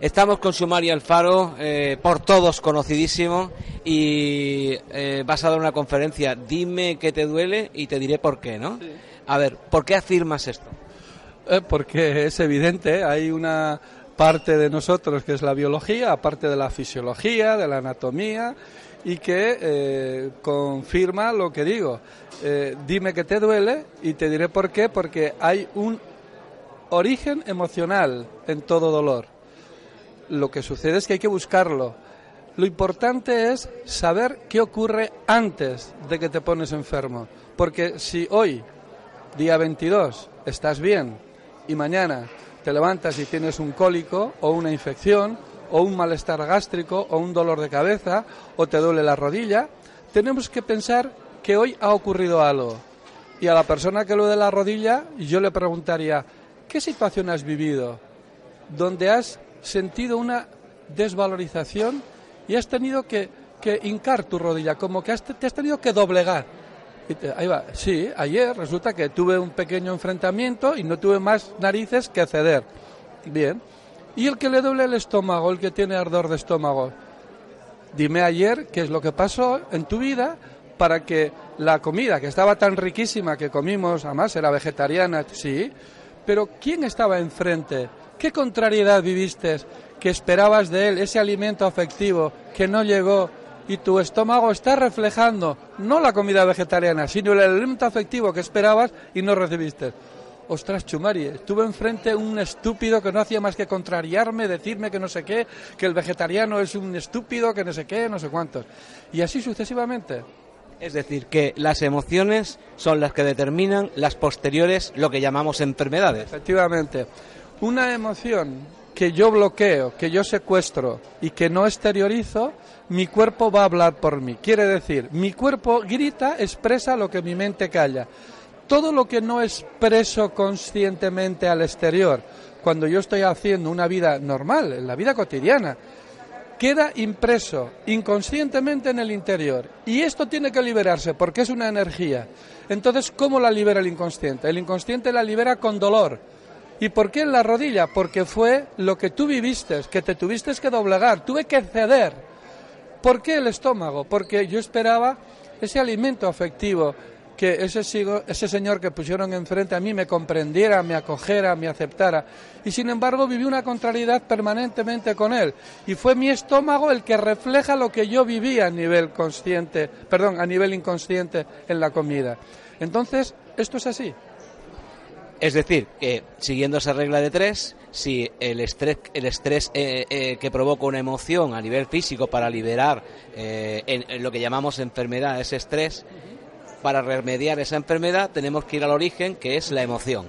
Estamos con Sumari Alfaro, eh, por todos conocidísimo, y eh, vas a dar una conferencia. Dime qué te duele y te diré por qué, ¿no? A ver, ¿por qué afirmas esto? Eh, porque es evidente, hay una parte de nosotros que es la biología, aparte de la fisiología, de la anatomía, y que eh, confirma lo que digo. Dime que te duele y te diré por qué, porque hay un origen emocional en todo dolor. Lo que sucede es que hay que buscarlo. Lo importante es saber qué ocurre antes de que te pones enfermo. Porque si hoy, día 22, estás bien y mañana te levantas y tienes un cólico o una infección o un malestar gástrico o un dolor de cabeza o te duele la rodilla, tenemos que pensar que hoy ha ocurrido algo. Y a la persona que lo de la rodilla, yo le preguntaría, ¿qué situación has vivido? Donde has sentido una desvalorización y has tenido que, que hincar tu rodilla, como que te has tenido que doblegar. Y ahí va, sí, ayer resulta que tuve un pequeño enfrentamiento y no tuve más narices que ceder. Bien. ¿Y el que le duele el estómago, el que tiene ardor de estómago? Dime ayer qué es lo que pasó en tu vida para que la comida, que estaba tan riquísima que comimos, además era vegetariana, sí, pero ¿quién estaba enfrente? ¿Qué contrariedad viviste que esperabas de él, ese alimento afectivo que no llegó y tu estómago está reflejando no la comida vegetariana, sino el alimento afectivo que esperabas y no recibiste? Ostras, Chumari, estuve enfrente un estúpido que no hacía más que contrariarme, decirme que no sé qué, que el vegetariano es un estúpido, que no sé qué, no sé cuántos. Y así sucesivamente. Es decir, que las emociones son las que determinan las posteriores, lo que llamamos enfermedades. Efectivamente. Una emoción que yo bloqueo, que yo secuestro y que no exteriorizo, mi cuerpo va a hablar por mí. Quiere decir, mi cuerpo grita, expresa lo que mi mente calla. Todo lo que no expreso conscientemente al exterior, cuando yo estoy haciendo una vida normal, en la vida cotidiana, queda impreso inconscientemente en el interior. Y esto tiene que liberarse porque es una energía. Entonces, ¿cómo la libera el inconsciente? El inconsciente la libera con dolor. ¿Y por qué en la rodilla? Porque fue lo que tú viviste, que te tuviste que doblegar, tuve que ceder. ¿Por qué el estómago? Porque yo esperaba ese alimento afectivo, que ese, ese señor que pusieron enfrente a mí me comprendiera, me acogiera, me aceptara. Y sin embargo viví una contrariedad permanentemente con él. Y fue mi estómago el que refleja lo que yo vivía a nivel consciente, perdón, a nivel inconsciente en la comida. Entonces, esto es así. Es decir, que siguiendo esa regla de tres, si el estrés, el estrés eh, eh, que provoca una emoción a nivel físico para liberar eh, en, lo que llamamos enfermedad, ese estrés, para remediar esa enfermedad tenemos que ir al origen, que es la emoción.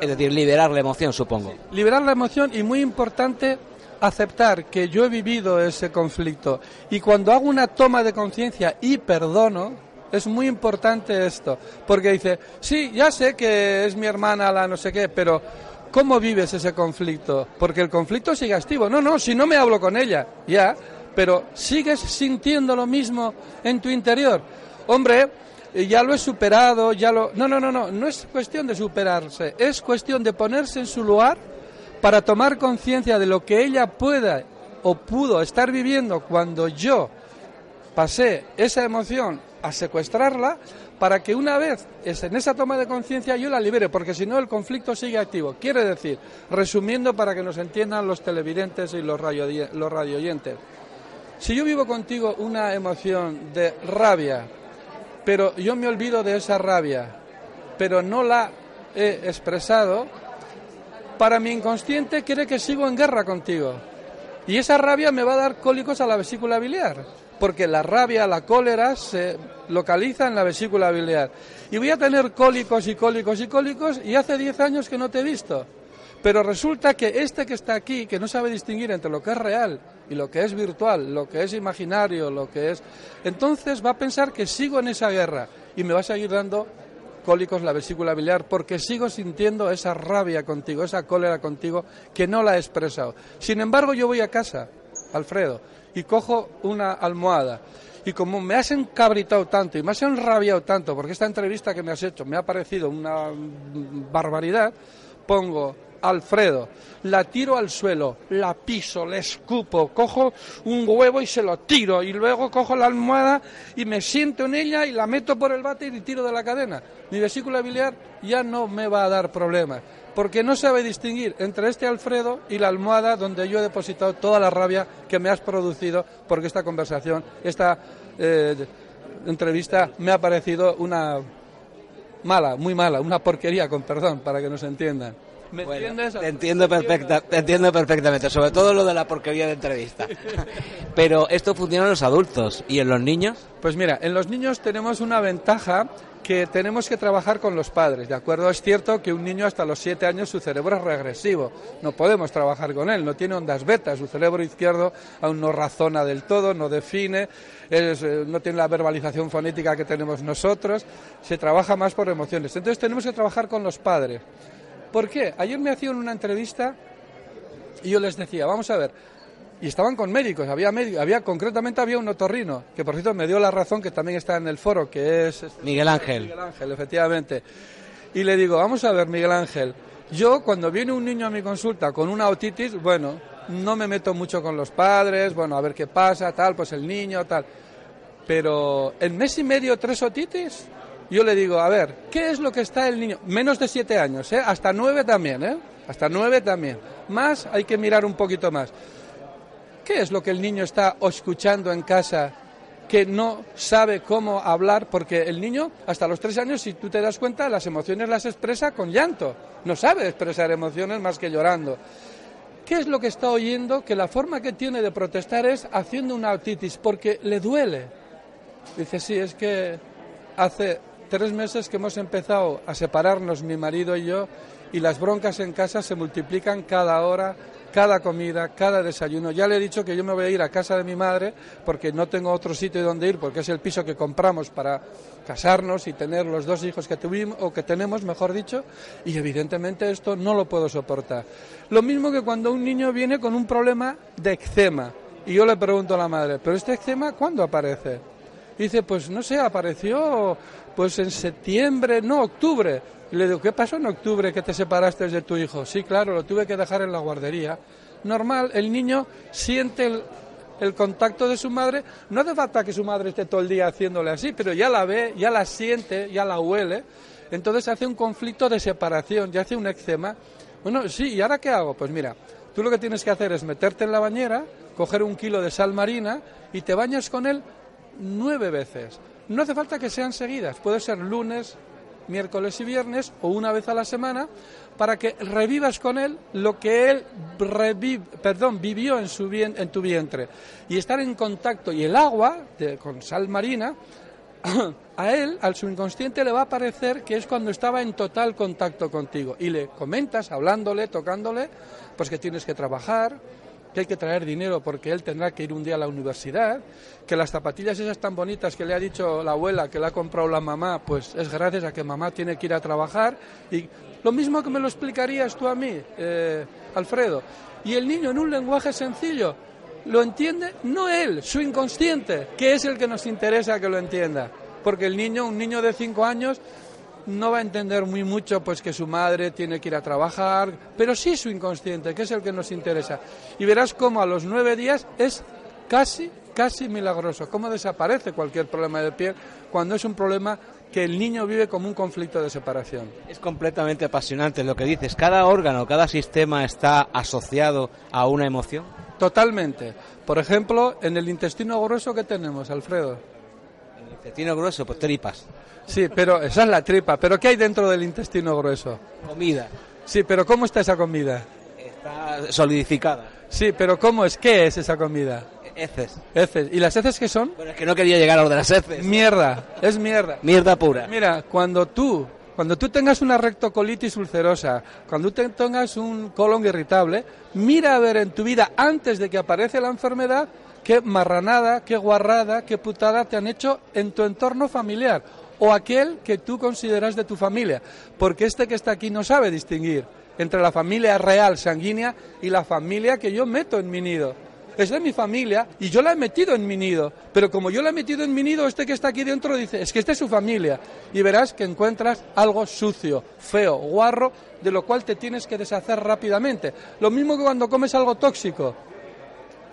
Es decir, liberar la emoción, supongo. Liberar la emoción y muy importante aceptar que yo he vivido ese conflicto y cuando hago una toma de conciencia y perdono, es muy importante esto, porque dice, sí, ya sé que es mi hermana la no sé qué, pero ¿cómo vives ese conflicto? Porque el conflicto sigue activo. No, no, si no me hablo con ella, ya, pero sigues sintiendo lo mismo en tu interior. Hombre, ya lo he superado, ya lo... No, no, no, no, no es cuestión de superarse, es cuestión de ponerse en su lugar para tomar conciencia de lo que ella pueda o pudo estar viviendo cuando yo pasé esa emoción a secuestrarla para que una vez en esa toma de conciencia yo la libere, porque si no el conflicto sigue activo. Quiere decir, resumiendo para que nos entiendan los televidentes y los, radio, los radioyentes, si yo vivo contigo una emoción de rabia, pero yo me olvido de esa rabia, pero no la he expresado, para mi inconsciente quiere que sigo en guerra contigo. Y esa rabia me va a dar cólicos a la vesícula biliar, porque la rabia, la cólera se localiza en la vesícula biliar. Y voy a tener cólicos y cólicos y cólicos y hace 10 años que no te he visto. Pero resulta que este que está aquí, que no sabe distinguir entre lo que es real y lo que es virtual, lo que es imaginario, lo que es... Entonces va a pensar que sigo en esa guerra y me va a seguir dando cólicos la vesícula biliar porque sigo sintiendo esa rabia contigo, esa cólera contigo que no la he expresado. Sin embargo, yo voy a casa, Alfredo, y cojo una almohada y como me has encabritado tanto y me has enrabiado tanto porque esta entrevista que me has hecho me ha parecido una barbaridad, pongo Alfredo, la tiro al suelo, la piso, le escupo, cojo un huevo y se lo tiro y luego cojo la almohada y me siento en ella y la meto por el bate y tiro de la cadena. Mi vesícula biliar ya no me va a dar problemas porque no sabe distinguir entre este Alfredo y la almohada donde yo he depositado toda la rabia que me has producido porque esta conversación, esta eh, entrevista me ha parecido una mala, muy mala, una porquería, con perdón, para que nos entiendan. ¿Me entiendes? Te entiendo, perfecta, te entiendo perfectamente, sobre todo lo de la porquería de entrevista. Pero esto funciona en los adultos y en los niños. Pues mira, en los niños tenemos una ventaja que tenemos que trabajar con los padres, ¿de acuerdo? Es cierto que un niño hasta los siete años su cerebro es regresivo, no podemos trabajar con él, no tiene ondas beta, su cerebro izquierdo aún no razona del todo, no define, eh, no tiene la verbalización fonética que tenemos nosotros, se trabaja más por emociones. Entonces tenemos que trabajar con los padres. ¿Por qué? Ayer me hacían una entrevista y yo les decía, vamos a ver, y estaban con médicos, había médicos, había concretamente había un otorrino, que por cierto me dio la razón que también está en el foro, que es este, Miguel Ángel. Miguel Ángel, efectivamente. Y le digo, vamos a ver, Miguel Ángel, yo cuando viene un niño a mi consulta con una otitis, bueno, no me meto mucho con los padres, bueno, a ver qué pasa, tal, pues el niño, tal. Pero en mes y medio tres otitis, yo le digo, a ver, ¿qué es lo que está el niño? Menos de siete años, ¿eh? Hasta nueve también, ¿eh? Hasta nueve también. Más hay que mirar un poquito más. ¿Qué es lo que el niño está escuchando en casa que no sabe cómo hablar? Porque el niño, hasta los tres años, si tú te das cuenta, las emociones las expresa con llanto. No sabe expresar emociones más que llorando. ¿Qué es lo que está oyendo? Que la forma que tiene de protestar es haciendo una autitis, porque le duele. Dice, sí, es que hace tres meses que hemos empezado a separarnos mi marido y yo y las broncas en casa se multiplican cada hora, cada comida, cada desayuno. Ya le he dicho que yo me voy a ir a casa de mi madre porque no tengo otro sitio donde ir porque es el piso que compramos para casarnos y tener los dos hijos que tuvimos o que tenemos, mejor dicho, y evidentemente esto no lo puedo soportar. Lo mismo que cuando un niño viene con un problema de eczema y yo le pregunto a la madre, ¿pero este eczema cuándo aparece? dice, pues no sé, apareció pues en septiembre, no, octubre. Y le digo, ¿qué pasó en octubre que te separaste de tu hijo? Sí, claro, lo tuve que dejar en la guardería. Normal, el niño siente el, el contacto de su madre. No hace falta que su madre esté todo el día haciéndole así, pero ya la ve, ya la siente, ya la huele. Entonces hace un conflicto de separación, ya hace un eczema. Bueno, sí, ¿y ahora qué hago? Pues mira, tú lo que tienes que hacer es meterte en la bañera, coger un kilo de sal marina y te bañas con él nueve veces. No hace falta que sean seguidas, puede ser lunes, miércoles y viernes o una vez a la semana para que revivas con él lo que él perdón, vivió en, su en tu vientre y estar en contacto y el agua con sal marina a él, al su inconsciente, le va a parecer que es cuando estaba en total contacto contigo. Y le comentas, hablándole, tocándole, pues que tienes que trabajar, que hay que traer dinero porque él tendrá que ir un día a la universidad, que las zapatillas esas tan bonitas que le ha dicho la abuela que le ha comprado la mamá, pues es gracias a que mamá tiene que ir a trabajar. Y lo mismo que me lo explicarías tú a mí, eh, Alfredo. Y el niño en un lenguaje sencillo lo entiende, no él, su inconsciente, que es el que nos interesa que lo entienda. Porque el niño, un niño de cinco años, no va a entender muy mucho pues que su madre tiene que ir a trabajar, pero sí su inconsciente, que es el que nos interesa. Y verás cómo a los nueve días es casi, casi milagroso, cómo desaparece cualquier problema de piel cuando es un problema que el niño vive como un conflicto de separación. Es completamente apasionante lo que dices. ¿Cada órgano, cada sistema está asociado a una emoción? Totalmente. Por ejemplo, en el intestino grueso que tenemos, Alfredo. Intestino grueso, pues tripas. Sí, pero esa es la tripa. ¿Pero qué hay dentro del intestino grueso? Comida. Sí, pero ¿cómo está esa comida? Está solidificada. Sí, pero ¿cómo es? ¿Qué es esa comida? Heces. Heces. ¿Y las heces qué son? Bueno, es que no quería llegar a lo de las heces. Mierda, es mierda. Mierda pura. Mira, cuando tú Cuando tú tengas una rectocolitis ulcerosa, cuando tú tengas un colon irritable, mira a ver en tu vida, antes de que aparece la enfermedad, qué marranada, qué guarrada, qué putada te han hecho en tu entorno familiar o aquel que tú consideras de tu familia, porque este que está aquí no sabe distinguir entre la familia real sanguínea y la familia que yo meto en mi nido. Es de mi familia y yo la he metido en mi nido, pero como yo la he metido en mi nido, este que está aquí dentro dice, es que esta es su familia y verás que encuentras algo sucio, feo, guarro, de lo cual te tienes que deshacer rápidamente. Lo mismo que cuando comes algo tóxico.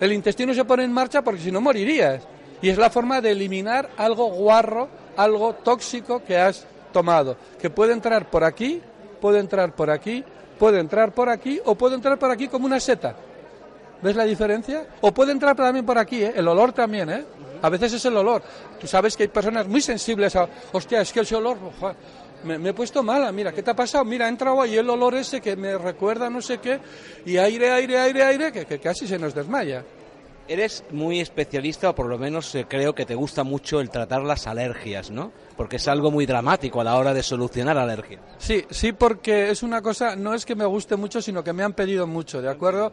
El intestino se pone en marcha porque si no morirías. Y es la forma de eliminar algo guarro, algo tóxico que has tomado, que puede entrar por aquí, puede entrar por aquí, puede entrar por aquí o puede entrar por aquí como una seta. ¿Ves la diferencia? O puede entrar también por aquí, ¿eh? el olor también, ¿eh? A veces es el olor. Tú sabes que hay personas muy sensibles a, hostia, es que ese olor, me, he puesto mala, mira, ¿qué te ha pasado? Mira, ha entrado ahí el olor ese que me recuerda no sé qué, y aire, aire, aire, aire, que, que casi se nos desmaya. Eres muy especialista, o por lo menos eh, creo que te gusta mucho el tratar las alergias, ¿no? Porque es algo muy dramático a la hora de solucionar alergias. Sí, sí, porque es una cosa, no es que me guste mucho, sino que me han pedido mucho, ¿de acuerdo?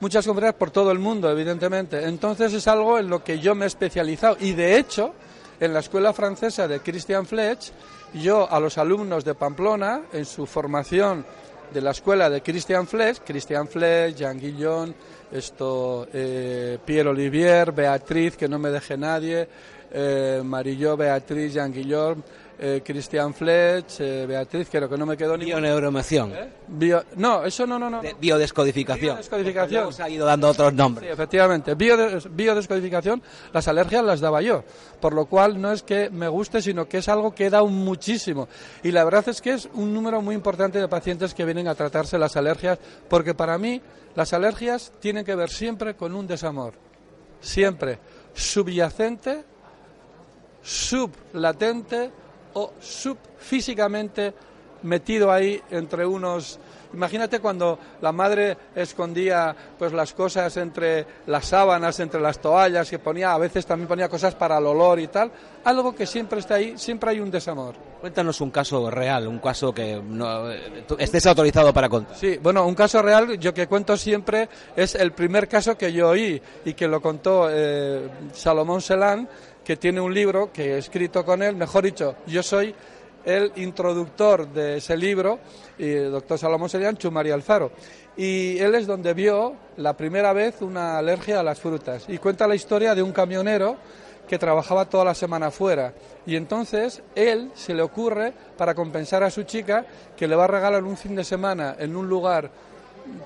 Muchas conferencias por todo el mundo, evidentemente. Entonces es algo en lo que yo me he especializado. Y de hecho, en la escuela francesa de Christian Fletch, yo a los alumnos de Pamplona, en su formación de la escuela de Christian Fletch, Christian Fletch, Jean Guillon, esto eh, Pierre Olivier, Beatriz, que no me deje nadie, eh, Marillo, Beatriz, Jean Guillaume, eh, Christian Fletch, eh, Beatriz, creo que no me quedó ni. Bioneuromoción. ¿Eh? no, eso no, no, no. biodescodificación. Biodescodificación. Se ha ido dando otros nombres. Sí, efectivamente. biodescodificación, las alergias las daba yo. Por lo cual no es que me guste, sino que es algo que he dado muchísimo. Y la verdad es que es un número muy importante de pacientes que vienen a tratarse las alergias, porque para mí las alergias tienen que ver siempre con un desamor. Siempre. Subyacente, sublatente o subfísicamente metido ahí entre unos Imagínate cuando la madre escondía pues las cosas entre las sábanas, entre las toallas, que ponía, a veces también ponía cosas para el olor y tal, algo que siempre está ahí, siempre hay un desamor. Cuéntanos un caso real, un caso que no, estés autorizado para contar. Sí, bueno, un caso real, yo que cuento siempre, es el primer caso que yo oí y que lo contó eh, Salomón Selán, que tiene un libro que he escrito con él, mejor dicho, yo soy el introductor de ese libro, y el doctor Salomón Serian, María Alfaro. Y él es donde vio la primera vez una alergia a las frutas. Y cuenta la historia de un camionero que trabajaba toda la semana fuera. Y entonces él se le ocurre, para compensar a su chica, que le va a regalar un fin de semana en un lugar,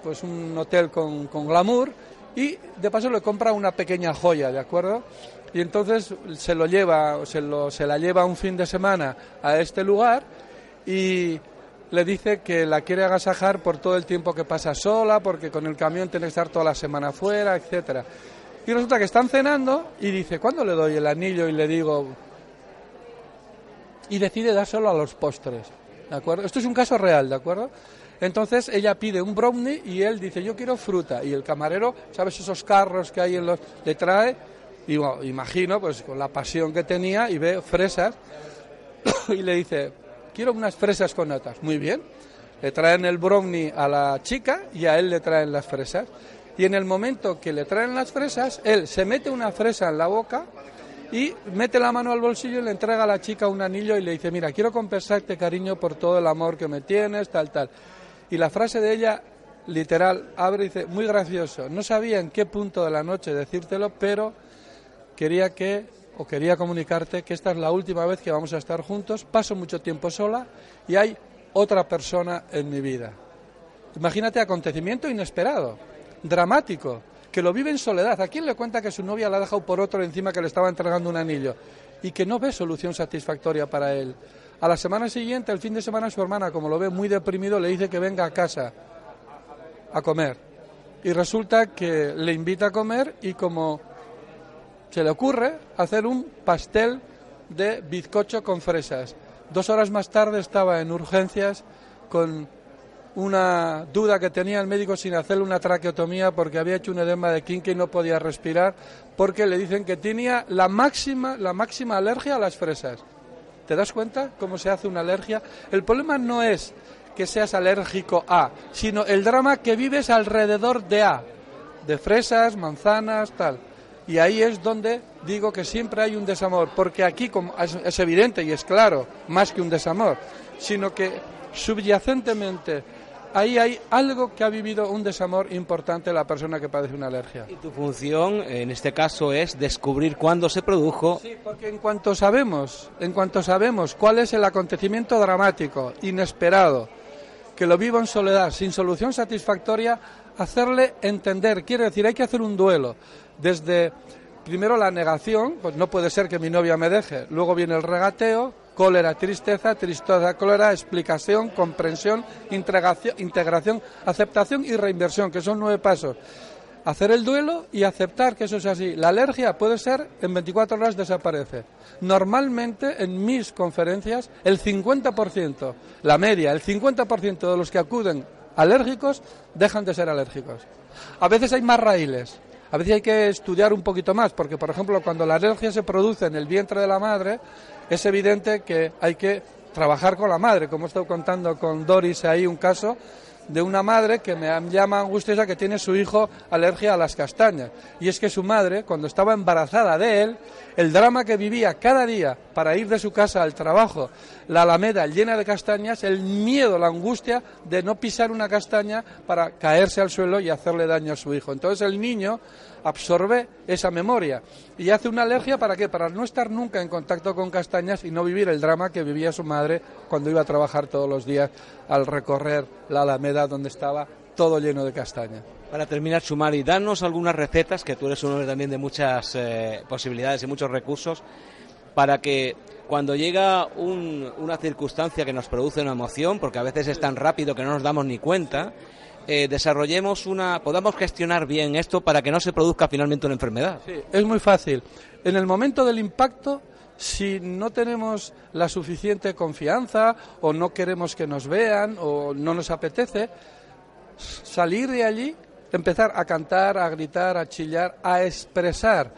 pues un hotel con, con glamour, y de paso le compra una pequeña joya, ¿de acuerdo? y entonces se lo lleva, se, lo, se la lleva un fin de semana a este lugar y le dice que la quiere agasajar por todo el tiempo que pasa sola, porque con el camión tiene que estar toda la semana fuera, etcétera. Y resulta que están cenando y dice, ¿cuándo le doy el anillo? Y le digo... Y decide dárselo a los postres, ¿de acuerdo? Esto es un caso real, ¿de acuerdo? Entonces ella pide un brownie y él dice, yo quiero fruta. Y el camarero, ¿sabes esos carros que hay en los... le trae y imagino, pues con la pasión que tenía, y ve fresas y le dice, quiero unas fresas con natas. Muy bien. Le traen el brownie a la chica y a él le traen las fresas. Y en el momento que le traen las fresas, él se mete una fresa en la boca y mete la mano al bolsillo y le entrega a la chica un anillo y le dice, mira, quiero compensarte cariño por todo el amor que me tienes, tal, tal. Y la frase de ella, literal, abre y dice, muy gracioso. No sabía en qué punto de la noche decírtelo, pero quería que o quería comunicarte que esta es la última vez que vamos a estar juntos, paso mucho tiempo sola y hay otra persona en mi vida. Imagínate acontecimiento inesperado, dramático, que lo vive en soledad. ¿A quién le cuenta que su novia la ha dejado por otro encima que le estaba entregando un anillo? Y que no ve solución satisfactoria para él. A la semana siguiente, el fin de semana, su hermana, como lo ve muy deprimido, le dice que venga a casa a comer. Y resulta que le invita a comer y como se le ocurre hacer un pastel de bizcocho con fresas. Dos horas más tarde estaba en urgencias con una duda que tenía el médico sin hacerle una traqueotomía porque había hecho un edema de quinque y no podía respirar porque le dicen que tenía la máxima, la máxima alergia a las fresas. ¿Te das cuenta cómo se hace una alergia? El problema no es que seas alérgico a, sino el drama que vives alrededor de A, de fresas, manzanas, tal. Y ahí es donde digo que siempre hay un desamor, porque aquí como es evidente y es claro, más que un desamor, sino que subyacentemente ahí hay algo que ha vivido un desamor importante la persona que padece una alergia. Y tu función, en este caso, es descubrir cuándo se produjo. Sí, porque en cuanto sabemos, en cuanto sabemos cuál es el acontecimiento dramático, inesperado, que lo vivo en soledad, sin solución satisfactoria, hacerle entender. Quiere decir, hay que hacer un duelo. Desde primero la negación, pues no puede ser que mi novia me deje. Luego viene el regateo, cólera, tristeza, tristeza, cólera, explicación, comprensión, integración, aceptación y reinversión, que son nueve pasos. Hacer el duelo y aceptar que eso es así. La alergia puede ser en 24 horas desaparece. Normalmente en mis conferencias el 50%, la media, el 50% de los que acuden alérgicos dejan de ser alérgicos. A veces hay más raíles, a veces hay que estudiar un poquito más, porque por ejemplo cuando la alergia se produce en el vientre de la madre, es evidente que hay que trabajar con la madre, como estado contando con Doris ahí un caso de una madre que me llama angustiosa que tiene su hijo alergia a las castañas. Y es que su madre, cuando estaba embarazada de él, el drama que vivía cada día para ir de su casa al trabajo, la alameda llena de castañas, el miedo, la angustia de no pisar una castaña para caerse al suelo y hacerle daño a su hijo. Entonces el niño absorbe esa memoria y hace una alergia para qué? Para no estar nunca en contacto con castañas y no vivir el drama que vivía su madre cuando iba a trabajar todos los días al recorrer la alameda donde estaba todo lleno de castañas. Para terminar, Chumari, danos algunas recetas, que tú eres uno también de muchas eh, posibilidades y muchos recursos, para que cuando llega una circunstancia que nos produce una emoción, porque a veces es tan rápido que no nos damos ni cuenta, eh, desarrollemos una, podamos gestionar bien esto para que no se produzca finalmente una enfermedad. Sí, es muy fácil. En el momento del impacto, si no tenemos la suficiente confianza o no queremos que nos vean o no nos apetece, salir de allí, empezar a cantar, a gritar, a chillar, a expresar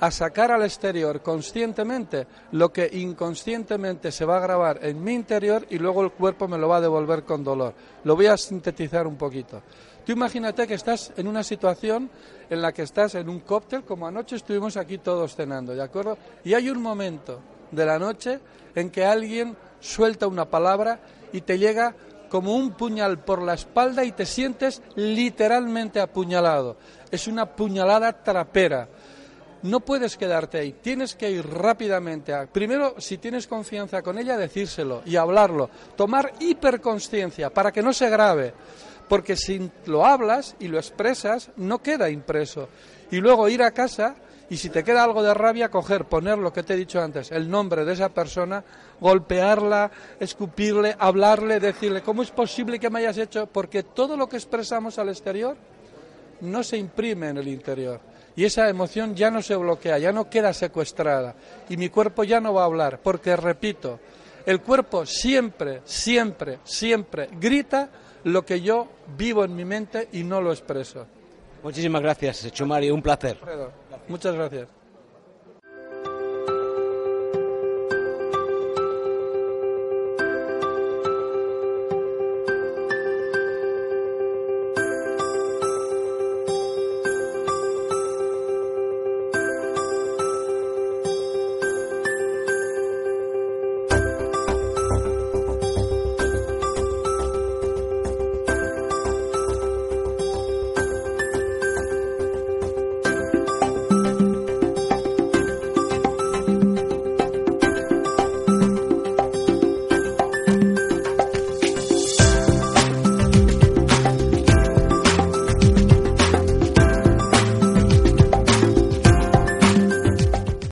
a sacar al exterior conscientemente lo que inconscientemente se va a grabar en mi interior y luego el cuerpo me lo va a devolver con dolor. Lo voy a sintetizar un poquito. Tú imagínate que estás en una situación en la que estás en un cóctel, como anoche estuvimos aquí todos cenando, ¿de acuerdo? Y hay un momento de la noche en que alguien suelta una palabra y te llega como un puñal por la espalda y te sientes literalmente apuñalado. Es una puñalada trapera no puedes quedarte ahí, tienes que ir rápidamente a, primero, si tienes confianza con ella, decírselo y hablarlo, tomar hiperconsciencia para que no se grave, porque si lo hablas y lo expresas, no queda impreso. Y luego ir a casa y si te queda algo de rabia, coger, poner lo que te he dicho antes, el nombre de esa persona, golpearla, escupirle, hablarle, decirle, ¿cómo es posible que me hayas hecho? Porque todo lo que expresamos al exterior no se imprime en el interior y esa emoción ya no se bloquea, ya no queda secuestrada y mi cuerpo ya no va a hablar, porque repito, el cuerpo siempre, siempre, siempre grita lo que yo vivo en mi mente y no lo expreso. Muchísimas gracias, Chumari, un placer. Muchas gracias.